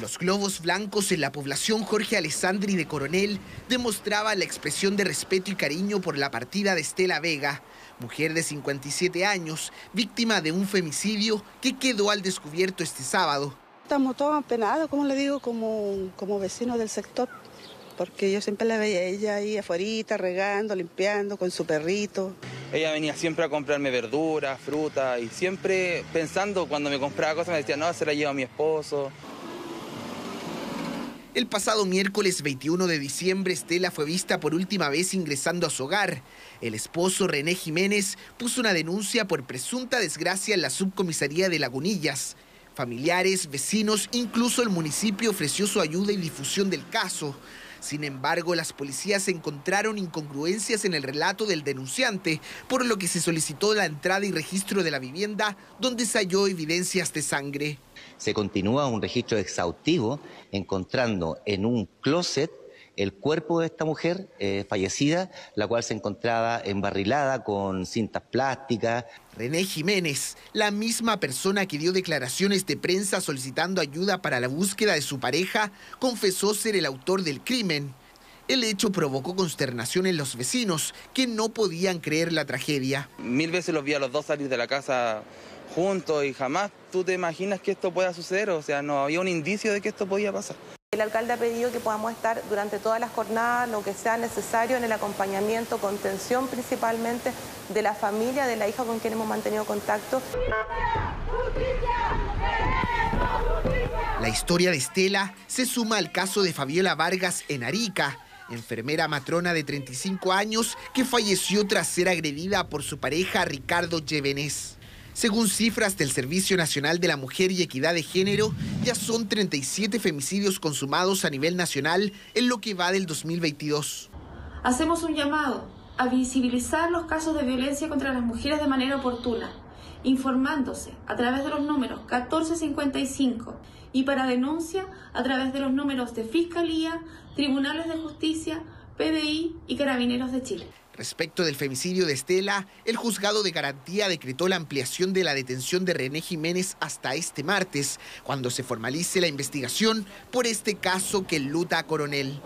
Los globos blancos en la población Jorge Alessandri de Coronel demostraban la expresión de respeto y cariño por la partida de Estela Vega, mujer de 57 años, víctima de un femicidio que quedó al descubierto este sábado. Estamos todos apenados, como le digo, como, como vecinos del sector, porque yo siempre la veía a ella ahí afuera, regando, limpiando con su perrito. Ella venía siempre a comprarme verduras, fruta y siempre pensando cuando me compraba cosas me decía, no, se la lleva a mi esposo. El pasado miércoles 21 de diciembre, Estela fue vista por última vez ingresando a su hogar. El esposo René Jiménez puso una denuncia por presunta desgracia en la subcomisaría de Lagunillas. Familiares, vecinos, incluso el municipio ofreció su ayuda y difusión del caso. Sin embargo, las policías encontraron incongruencias en el relato del denunciante, por lo que se solicitó la entrada y registro de la vivienda, donde se halló evidencias de sangre se continúa un registro exhaustivo encontrando en un closet el cuerpo de esta mujer eh, fallecida, la cual se encontraba embarrilada con cintas plásticas. René Jiménez, la misma persona que dio declaraciones de prensa solicitando ayuda para la búsqueda de su pareja, confesó ser el autor del crimen. El hecho provocó consternación en los vecinos, que no podían creer la tragedia. Mil veces los vi a los dos salir de la casa juntos y jamás tú te imaginas que esto pueda suceder, o sea, no había un indicio de que esto podía pasar. El alcalde ha pedido que podamos estar durante todas las jornadas, lo que sea necesario en el acompañamiento, contención principalmente de la familia, de la hija con quien hemos mantenido contacto. La historia de Estela se suma al caso de Fabiola Vargas en Arica, enfermera matrona de 35 años que falleció tras ser agredida por su pareja Ricardo Llevenés. Según cifras del Servicio Nacional de la Mujer y Equidad de Género, ya son 37 femicidios consumados a nivel nacional en lo que va del 2022. Hacemos un llamado a visibilizar los casos de violencia contra las mujeres de manera oportuna, informándose a través de los números 1455 y para denuncia a través de los números de Fiscalía, Tribunales de Justicia, PDI y Carabineros de Chile. Respecto del femicidio de Estela, el juzgado de garantía decretó la ampliación de la detención de René Jiménez hasta este martes, cuando se formalice la investigación por este caso que luta a coronel.